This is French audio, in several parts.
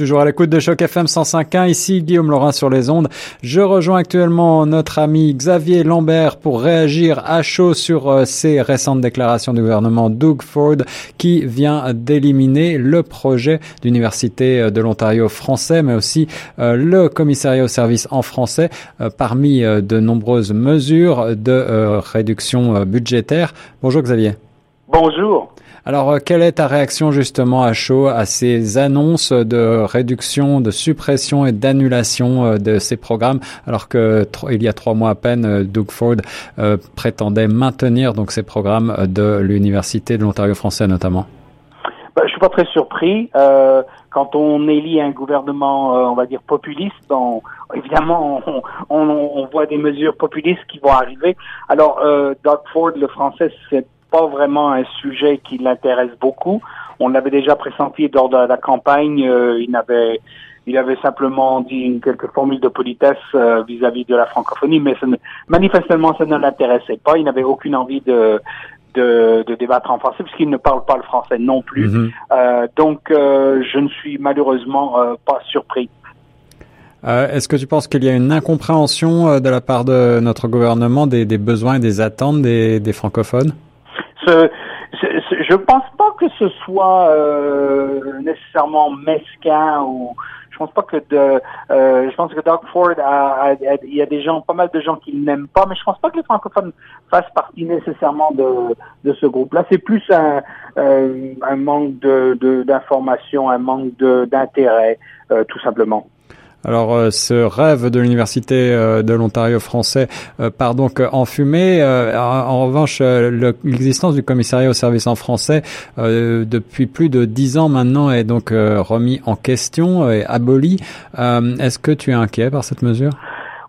Toujours à l'écoute de Choc FM 105.1, ici Guillaume Laurin sur les ondes. Je rejoins actuellement notre ami Xavier Lambert pour réagir à chaud sur euh, ces récentes déclarations du gouvernement Doug Ford qui vient d'éliminer le projet d'université euh, de l'Ontario français, mais aussi euh, le commissariat au service en français parmi de nombreuses mesures de réduction budgétaire. Bonjour Xavier. Bonjour. Alors, euh, quelle est ta réaction justement à chaud à ces annonces de réduction, de suppression et d'annulation euh, de ces programmes, alors que il y a trois mois à peine, euh, Doug Ford prétendait maintenir donc ces programmes de l'université de l'Ontario français notamment? Ben, je suis pas très surpris. quand on élit un gouvernement, on va dire populiste, évidemment, on, on, on, voit des mesures populistes qui vont arriver. Alors, Doug Ford, le français, c'est pas vraiment un sujet qui l'intéresse beaucoup. On l'avait déjà pressenti lors de la campagne. Euh, il avait il avait simplement dit quelques formules de politesse euh, vis-à-vis de la francophonie, mais manifestement, ça ne l'intéressait pas. Il n'avait aucune envie de, de, de, débattre en français puisqu'il ne parle pas le français non plus. Mm-hmm. euh, donc, euh, je ne suis malheureusement pas surpris. Est-ce que tu penses qu'il y a une incompréhension de la part de notre gouvernement des, des besoins et des attentes des, des francophones? Je pense pas que ce soit euh, nécessairement mesquin ou je pense pas que de euh, je pense que Doug Ford a, il y a des gens pas mal de gens qui n'aiment pas mais je pense pas que les francophones fassent partie nécessairement de de ce groupe là c'est plus un euh, manque de d'information un manque d'intérêt tout simplement alors euh, ce rêve de l'université euh, de l'Ontario français euh, part donc en fumée. En, revanche, l'existence du commissariat au service en français depuis plus de dix ans maintenant est donc remis en question et aboli. Est-ce que tu es inquiet par cette mesure?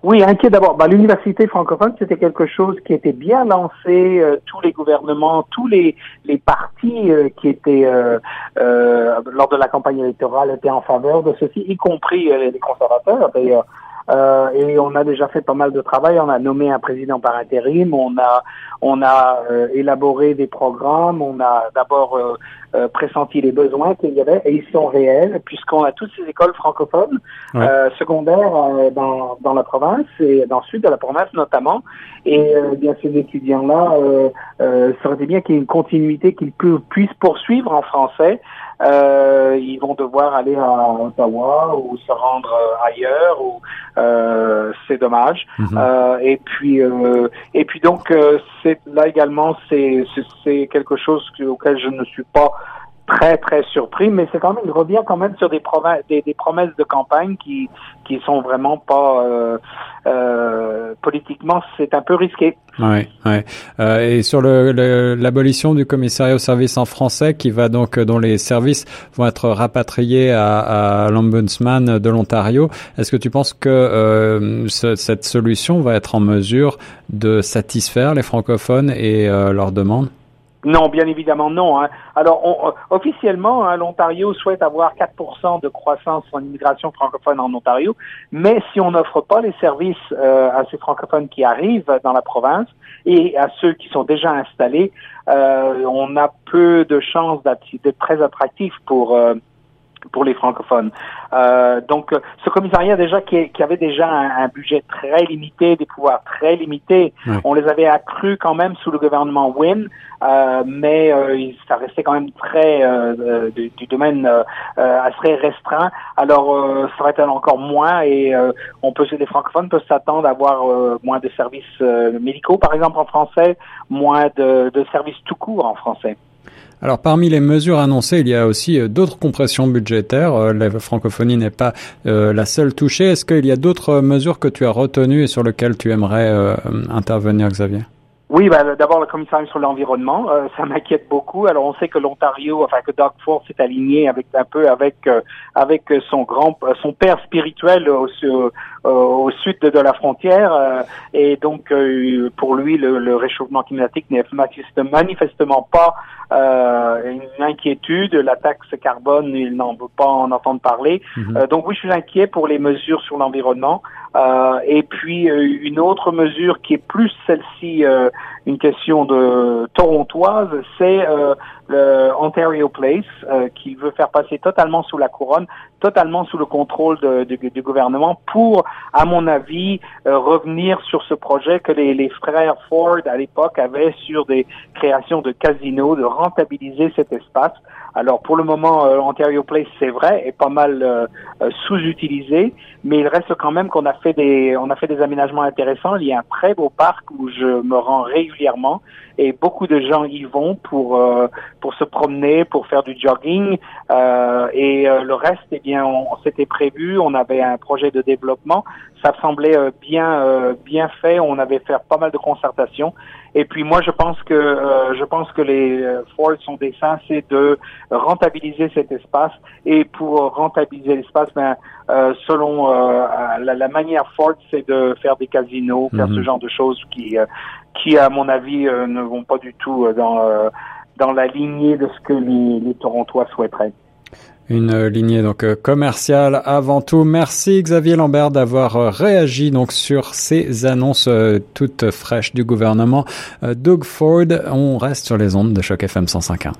Oui, inquiet d'abord. Bah, L'université francophone, c'était quelque chose qui était bien lancé. Euh, tous les gouvernements, tous les, les partis euh, qui étaient euh, lors de la campagne électorale étaient en faveur de ceci, y compris les conservateurs d'ailleurs. Euh, et on a déjà fait pas mal de travail. On a nommé un président par intérim. On a on a euh, élaboré des programmes. On a d'abord euh, pressenti les besoins qu'il y avait et ils sont réels puisqu'on a toutes ces écoles francophones secondaires dans dans la province et dans le sud de la province notamment. Et bien ces étudiants là, ça aurait été bien qu'il y ait une continuité qu'ils puissent poursuivre en français euh, ils vont devoir aller à Ottawa ou se rendre euh, ailleurs ou euh, c'est dommage. Mhm. euh, et puis euh, et puis donc euh, c'est là également c'est c'est quelque chose auquel je ne suis pas très très surpris, mais c'est quand même il revient quand même sur des, promesses de campagne qui qui sont vraiment pas euh, euh, politiquement c'est un peu risqué. Oui, ouais. Euh, et sur le, l'abolition du commissariat au service en français, qui va donc dont les services vont être rapatriés à, à l'ombudsman de l'Ontario, est-ce que tu penses que euh, cette solution va être en mesure de satisfaire les francophones et euh, leurs demandes? Non, bien évidemment non. Hein. Alors, on, euh, officiellement, hein, l'Ontario souhaite avoir 4% de croissance en immigration francophone en Ontario, mais si on n'offre pas les services euh, à ces francophones qui arrivent dans la province et à ceux qui sont déjà installés, euh, on a peu de chances d'être très attractif pour pour les francophones. Euh, donc, ce commissariat déjà qui, qui avait déjà un, budget très limité, des pouvoirs très limités, on les avait accrus quand même sous le gouvernement Wynne, euh, mais euh, ça restait quand même très euh, euh, du, du, domaine assez restreint. Alors, ça va être encore moins et on peut, les francophones peuvent s'attendre à avoir moins de services médicaux, par exemple en français, moins de, de services tout court en français. Alors parmi les mesures annoncées, il y a aussi euh, d'autres compressions budgétaires. Euh, la francophonie n'est pas euh, la seule touchée. Est-ce qu'il y a d'autres mesures que tu as retenues et sur lesquelles tu aimerais intervenir, Xavier? Oui, ben, d'abord le commissariat sur l'environnement, ça m'inquiète beaucoup. Alors on sait que l'Ontario, enfin que Doug Ford s'est aligné avec un peu avec avec son grand son père spirituel au, au sud de, la frontière et donc pour lui le, le réchauffement climatique n'est manifestement pas euh, une inquiétude. La taxe carbone, il n'en veut pas en entendre parler. Euh, donc oui, je suis inquiet pour les mesures sur l'environnement. Euh, et puis euh, une autre mesure qui est plus celle-ci une question de torontoise, c'est Ontario Place, euh, qui veut faire passer totalement sous la couronne, totalement sous le contrôle du gouvernement, pour, à mon avis, euh, revenir sur ce projet que les frères Ford à l'époque avaient sur des créations de casinos, de rentabiliser cet espace. Alors pour le moment, euh, Ontario Place, c'est vrai, est pas mal euh, euh, sous-utilisé, mais il reste quand même qu'on a fait des on a fait des aménagements intéressants. Il y a un très beau parc où je me rends régulièrement et beaucoup de gens y vont pour pour se promener, pour faire du jogging et le reste, eh bien, on, on s'était prévu, on avait un projet de développement, ça semblait bien bien fait, on avait fait pas mal de concertations et puis moi, je pense que euh, je pense que les euh, Ford sont dessein, c'est de rentabiliser cet espace. Et pour rentabiliser l'espace, ben, euh, selon la, la, manière Ford, c'est de faire des casinos, faire ce mhm. genre de choses qui, qui à mon avis, ne vont pas du tout dans dans la lignée de ce que les, les Torontois souhaiteraient une lignée donc euh, commerciale avant tout. Merci Xavier Lambert d'avoir euh, réagi donc sur ces annonces euh, toutes fraîches du gouvernement. Doug Ford, on reste sur les ondes de choc FM 105.1.